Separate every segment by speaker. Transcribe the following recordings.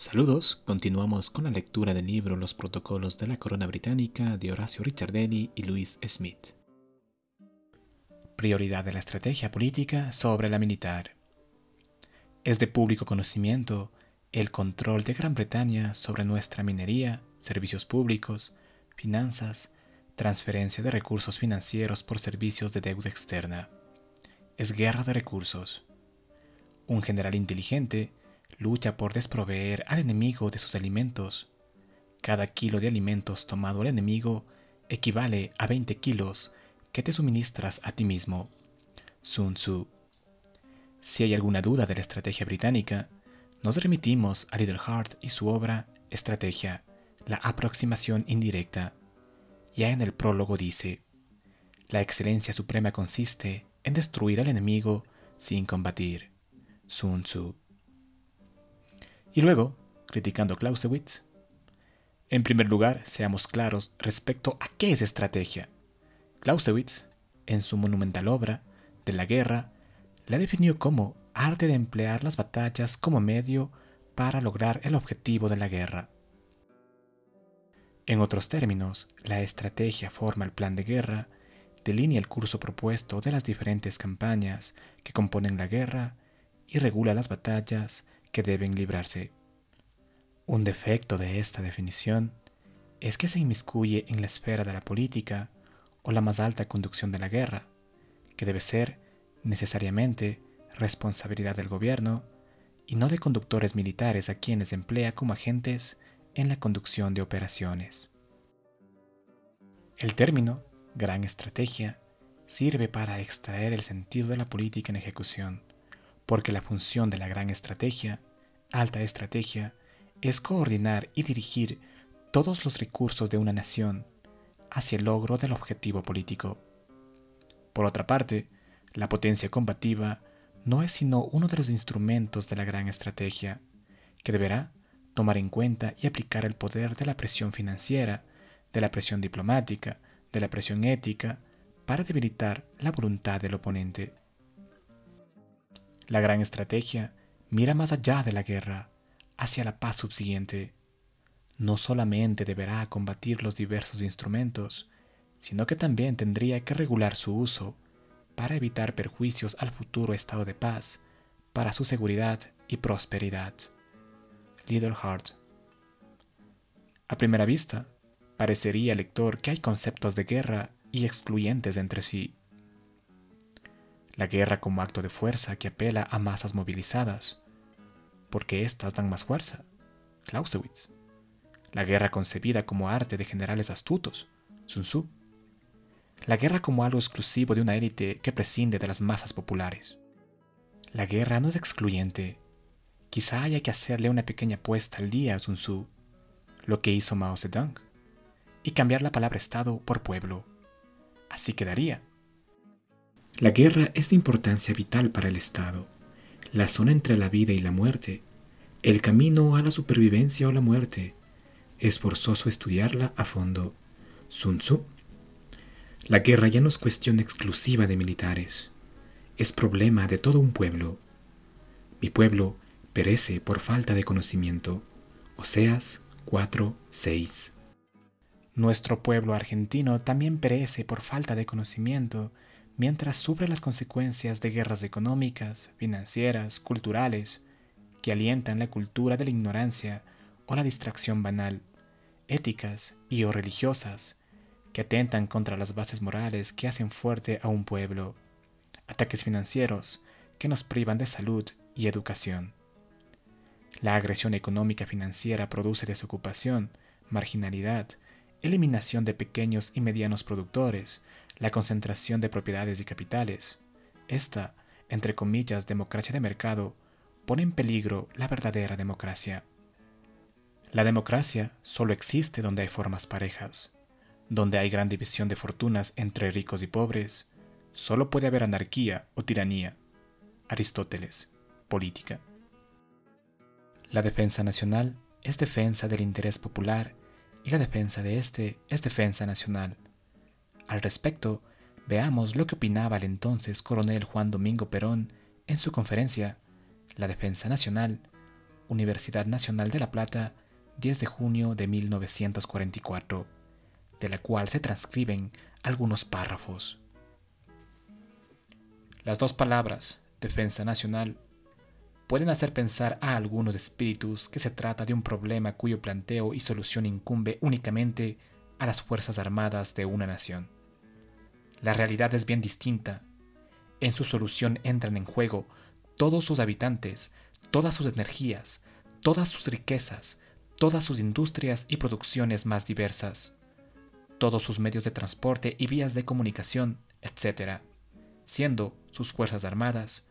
Speaker 1: Saludos, continuamos con la lectura del libro Los Protocolos de la Corona Británica de Horacio Ricciardelli y Louis Smith. Prioridad de la estrategia política sobre la militar. Es de público conocimiento el control de Gran Bretaña sobre nuestra minería, servicios públicos, finanzas, transferencia de recursos financieros por servicios de deuda externa. Es guerra de recursos. Un general inteligente lucha por desproveer al enemigo de sus alimentos. Cada kilo de alimentos tomado al enemigo equivale a 20 kilos que te suministras a ti mismo. Sun Tzu. Si hay alguna duda de la estrategia británica, nos remitimos a Hart y su obra Estrategia, la aproximación indirecta. Ya en el prólogo dice, la excelencia suprema consiste en destruir al enemigo sin combatir. Sun Tzu. Y luego, criticando Clausewitz, en primer lugar, seamos claros respecto a qué es estrategia. Clausewitz, en su monumental obra de la guerra, la definió como arte de emplear las batallas como medio para lograr el objetivo de la guerra. En otros términos, la estrategia forma el plan de guerra, delinea el curso propuesto de las diferentes campañas que componen la guerra y regula las batallas que deben librarse. Un defecto de esta definición es que se inmiscuye en la esfera de la política o la más alta conducción de la guerra, que debe ser necesariamente responsabilidad del gobierno y no de conductores militares a quienes emplea como agentes en la conducción de operaciones. El término gran estrategia sirve para extraer el sentido de la política en ejecución, porque la función de la gran estrategia, alta estrategia, es coordinar y dirigir todos los recursos de una nación hacia el logro del objetivo político. Por otra parte, la potencia combativa no es sino uno de los instrumentos de la gran estrategia, que deberá tomar en cuenta y aplicar el poder de la presión financiera, de la presión diplomática, de la presión ética, para debilitar la voluntad del oponente. La gran estrategia mira más allá de la guerra, hacia la paz subsiguiente, no solamente deberá combatir los diversos instrumentos, sino que también tendría que regular su uso para evitar perjuicios al futuro estado de paz, para su seguridad y prosperidad. Little Heart. A primera vista, parecería al lector que hay conceptos de guerra y excluyentes entre sí. La guerra como acto de fuerza que apela a masas movilizadas, porque éstas dan más fuerza. Clausewitz la guerra concebida como arte de generales astutos, Sun Tzu, la guerra como algo exclusivo de una élite que prescinde de las masas populares. La guerra no es excluyente. Quizá haya que hacerle una pequeña apuesta al día a Sun Tzu, lo que hizo Mao Zedong, y cambiar la palabra Estado por pueblo. Así quedaría. La guerra es de importancia vital para el Estado, la zona entre la vida y la muerte, el camino a la supervivencia o la muerte, es forzoso estudiarla a fondo. Sun Tzu. La guerra ya no es cuestión exclusiva de militares, es problema de todo un pueblo. Mi pueblo perece por falta de conocimiento. Oseas 4:6. Nuestro pueblo argentino también perece por falta de conocimiento mientras sufre las consecuencias de guerras económicas, financieras, culturales, que alientan la cultura de la ignorancia o la distracción banal éticas y o religiosas que atentan contra las bases morales que hacen fuerte a un pueblo, ataques financieros que nos privan de salud y educación. La agresión económica financiera produce desocupación, marginalidad, eliminación de pequeños y medianos productores, la concentración de propiedades y capitales. Esta entre comillas, democracia de mercado pone en peligro la verdadera democracia. La democracia solo existe donde hay formas parejas, donde hay gran división de fortunas entre ricos y pobres, solo puede haber anarquía o tiranía. Aristóteles, política. La defensa nacional es defensa del interés popular y la defensa de este es defensa nacional. Al respecto, veamos lo que opinaba el entonces coronel Juan Domingo Perón en su conferencia La Defensa Nacional, Universidad Nacional de La Plata, 10 de junio de 1944, de la cual se transcriben algunos párrafos. Las dos palabras, defensa nacional, pueden hacer pensar a algunos espíritus que se trata de un problema cuyo planteo y solución incumbe únicamente a las Fuerzas Armadas de una nación. La realidad es bien distinta. En su solución entran en juego todos sus habitantes, todas sus energías, todas sus riquezas, todas sus industrias y producciones más diversas, todos sus medios de transporte y vías de comunicación, etc., siendo sus Fuerzas Armadas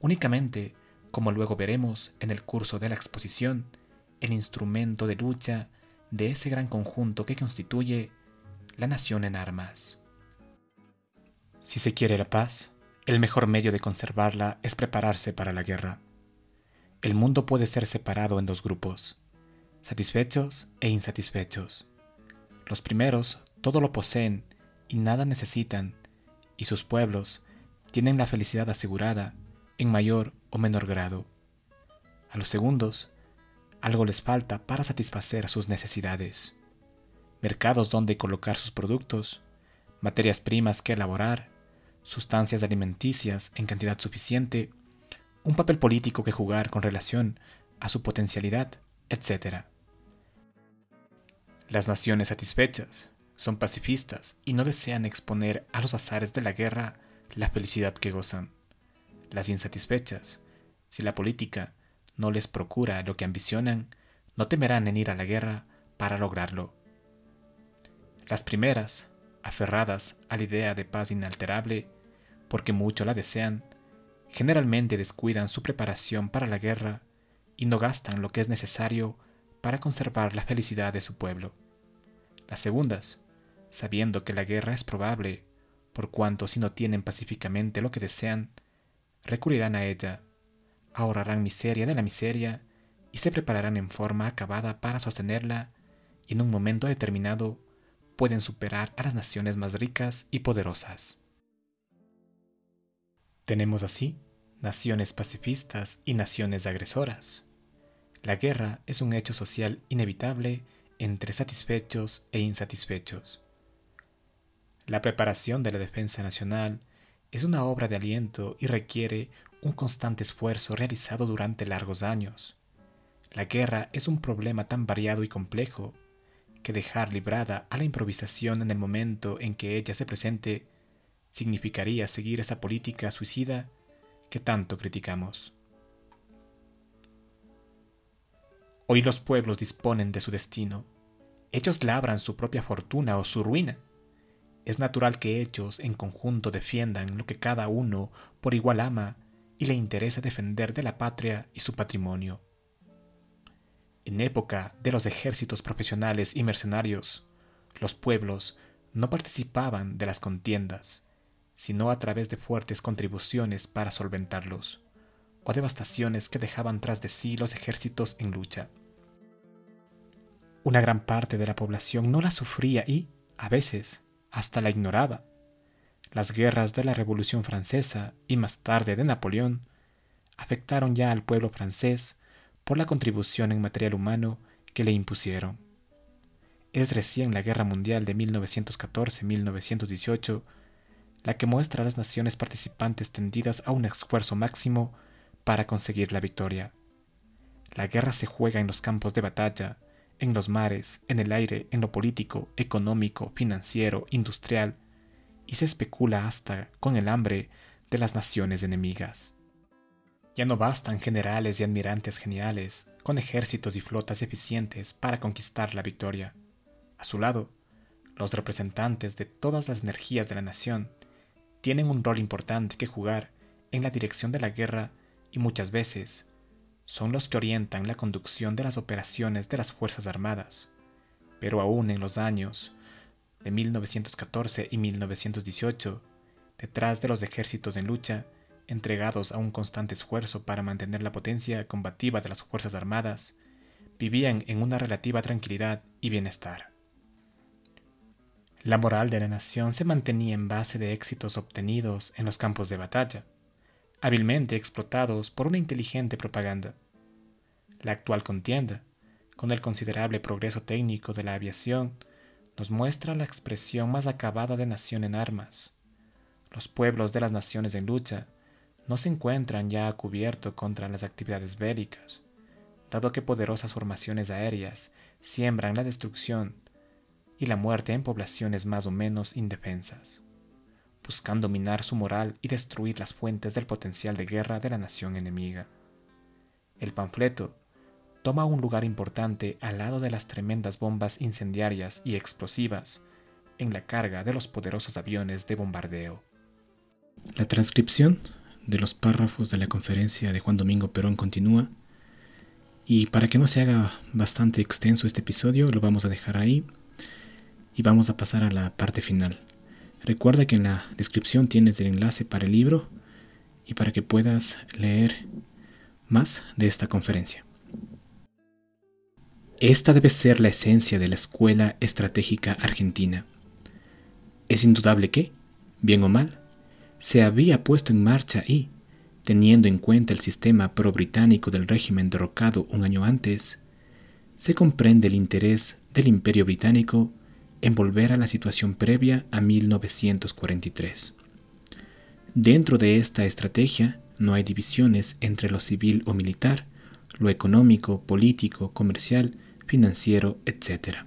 Speaker 1: únicamente, como luego veremos en el curso de la exposición, el instrumento de lucha de ese gran conjunto que constituye la nación en armas. Si se quiere la paz, el mejor medio de conservarla es prepararse para la guerra. El mundo puede ser separado en dos grupos, satisfechos e insatisfechos. Los primeros todo lo poseen y nada necesitan, y sus pueblos tienen la felicidad asegurada en mayor o menor grado. A los segundos, algo les falta para satisfacer sus necesidades. Mercados donde colocar sus productos, materias primas que elaborar, sustancias alimenticias en cantidad suficiente, un papel político que jugar con relación a su potencialidad, etc. Las naciones satisfechas son pacifistas y no desean exponer a los azares de la guerra la felicidad que gozan. Las insatisfechas, si la política no les procura lo que ambicionan, no temerán en ir a la guerra para lograrlo. Las primeras, aferradas a la idea de paz inalterable, porque mucho la desean, generalmente descuidan su preparación para la guerra y no gastan lo que es necesario para conservar la felicidad de su pueblo. Las segundas, sabiendo que la guerra es probable, por cuanto si no tienen pacíficamente lo que desean, recurrirán a ella, ahorrarán miseria de la miseria y se prepararán en forma acabada para sostenerla y en un momento determinado pueden superar a las naciones más ricas y poderosas. Tenemos así naciones pacifistas y naciones agresoras. La guerra es un hecho social inevitable entre satisfechos e insatisfechos. La preparación de la defensa nacional es una obra de aliento y requiere un constante esfuerzo realizado durante largos años. La guerra es un problema tan variado y complejo que dejar librada a la improvisación en el momento en que ella se presente significaría seguir esa política suicida que tanto criticamos. Hoy los pueblos disponen de su destino. Ellos labran su propia fortuna o su ruina. Es natural que ellos en conjunto defiendan lo que cada uno por igual ama y le interesa defender de la patria y su patrimonio. En época de los ejércitos profesionales y mercenarios, los pueblos no participaban de las contiendas, sino a través de fuertes contribuciones para solventarlos, o devastaciones que dejaban tras de sí los ejércitos en lucha. Una gran parte de la población no la sufría y, a veces, hasta la ignoraba. Las guerras de la Revolución Francesa y más tarde de Napoleón afectaron ya al pueblo francés por la contribución en material humano que le impusieron. Es recién la Guerra Mundial de 1914-1918 la que muestra a las naciones participantes tendidas a un esfuerzo máximo para conseguir la victoria. La guerra se juega en los campos de batalla, en los mares, en el aire, en lo político, económico, financiero, industrial, y se especula hasta con el hambre de las naciones enemigas. Ya no bastan generales y admirantes geniales, con ejércitos y flotas eficientes para conquistar la victoria. A su lado, los representantes de todas las energías de la nación tienen un rol importante que jugar en la dirección de la guerra y muchas veces son los que orientan la conducción de las operaciones de las Fuerzas Armadas. Pero aún en los años de 1914 y 1918, detrás de los ejércitos en lucha, entregados a un constante esfuerzo para mantener la potencia combativa de las Fuerzas Armadas, vivían en una relativa tranquilidad y bienestar. La moral de la nación se mantenía en base de éxitos obtenidos en los campos de batalla, hábilmente explotados por una inteligente propaganda. La actual contienda, con el considerable progreso técnico de la aviación, nos muestra la expresión más acabada de nación en armas. Los pueblos de las naciones en lucha no se encuentran ya a cubierto contra las actividades bélicas, dado que poderosas formaciones aéreas siembran la destrucción y la muerte en poblaciones más o menos indefensas, buscando minar su moral y destruir las fuentes del potencial de guerra de la nación enemiga. El panfleto toma un lugar importante al lado de las tremendas bombas incendiarias y explosivas en la carga de los poderosos aviones de bombardeo. La transcripción de los párrafos de la conferencia de Juan Domingo Perón continúa. Y para que no se haga bastante extenso este episodio, lo vamos a dejar ahí y vamos a pasar a la parte final. Recuerda que en la descripción tienes el enlace para el libro y para que puedas leer más de esta conferencia. Esta debe ser la esencia de la Escuela Estratégica Argentina. Es indudable que, bien o mal, se había puesto en marcha y, teniendo en cuenta el sistema pro-británico del régimen derrocado un año antes, se comprende el interés del Imperio Británico en volver a la situación previa a 1943. Dentro de esta estrategia no hay divisiones entre lo civil o militar, lo económico, político, comercial, financiero, etc.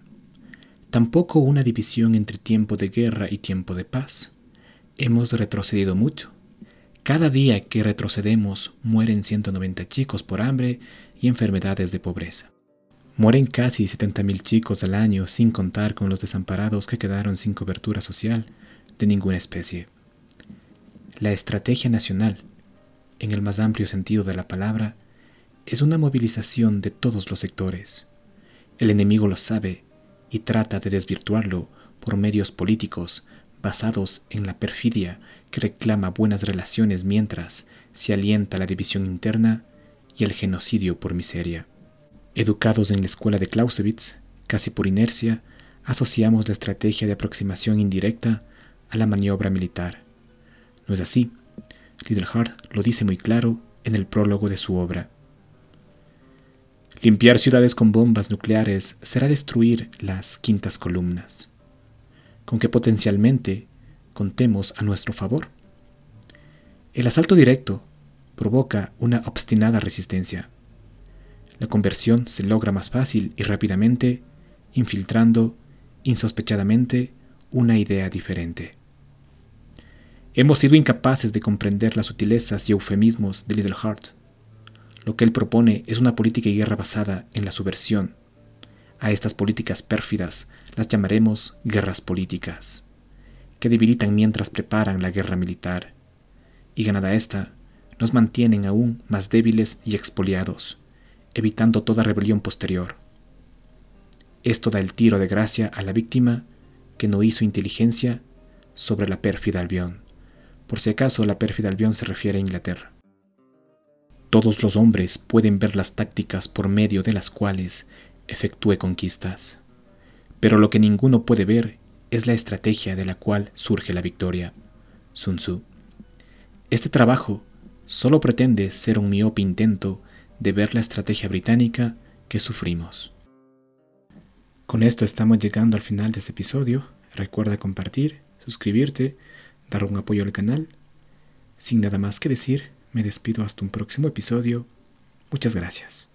Speaker 1: Tampoco una división entre tiempo de guerra y tiempo de paz hemos retrocedido mucho. Cada día que retrocedemos mueren 190 chicos por hambre y enfermedades de pobreza. Mueren casi 70.000 chicos al año sin contar con los desamparados que quedaron sin cobertura social de ninguna especie. La estrategia nacional, en el más amplio sentido de la palabra, es una movilización de todos los sectores. El enemigo lo sabe y trata de desvirtuarlo por medios políticos, basados en la perfidia que reclama buenas relaciones mientras se alienta la división interna y el genocidio por miseria. Educados en la escuela de Clausewitz, casi por inercia, asociamos la estrategia de aproximación indirecta a la maniobra militar. No es así. Hart lo dice muy claro en el prólogo de su obra. Limpiar ciudades con bombas nucleares será destruir las quintas columnas con que potencialmente contemos a nuestro favor. El asalto directo provoca una obstinada resistencia. La conversión se logra más fácil y rápidamente, infiltrando insospechadamente una idea diferente. Hemos sido incapaces de comprender las sutilezas y eufemismos de Little Heart. Lo que él propone es una política y guerra basada en la subversión. A estas políticas pérfidas las llamaremos guerras políticas, que debilitan mientras preparan la guerra militar, y ganada esta, nos mantienen aún más débiles y expoliados, evitando toda rebelión posterior. Esto da el tiro de gracia a la víctima que no hizo inteligencia sobre la pérfida Albión. Por si acaso la pérfida Albión se refiere a Inglaterra. Todos los hombres pueden ver las tácticas por medio de las cuales efectúe conquistas pero lo que ninguno puede ver es la estrategia de la cual surge la victoria. Sun Tzu. Este trabajo solo pretende ser un miope intento de ver la estrategia británica que sufrimos. Con esto estamos llegando al final de este episodio. Recuerda compartir, suscribirte, dar un apoyo al canal. Sin nada más que decir, me despido hasta un próximo episodio. Muchas gracias.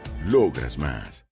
Speaker 2: Logras más.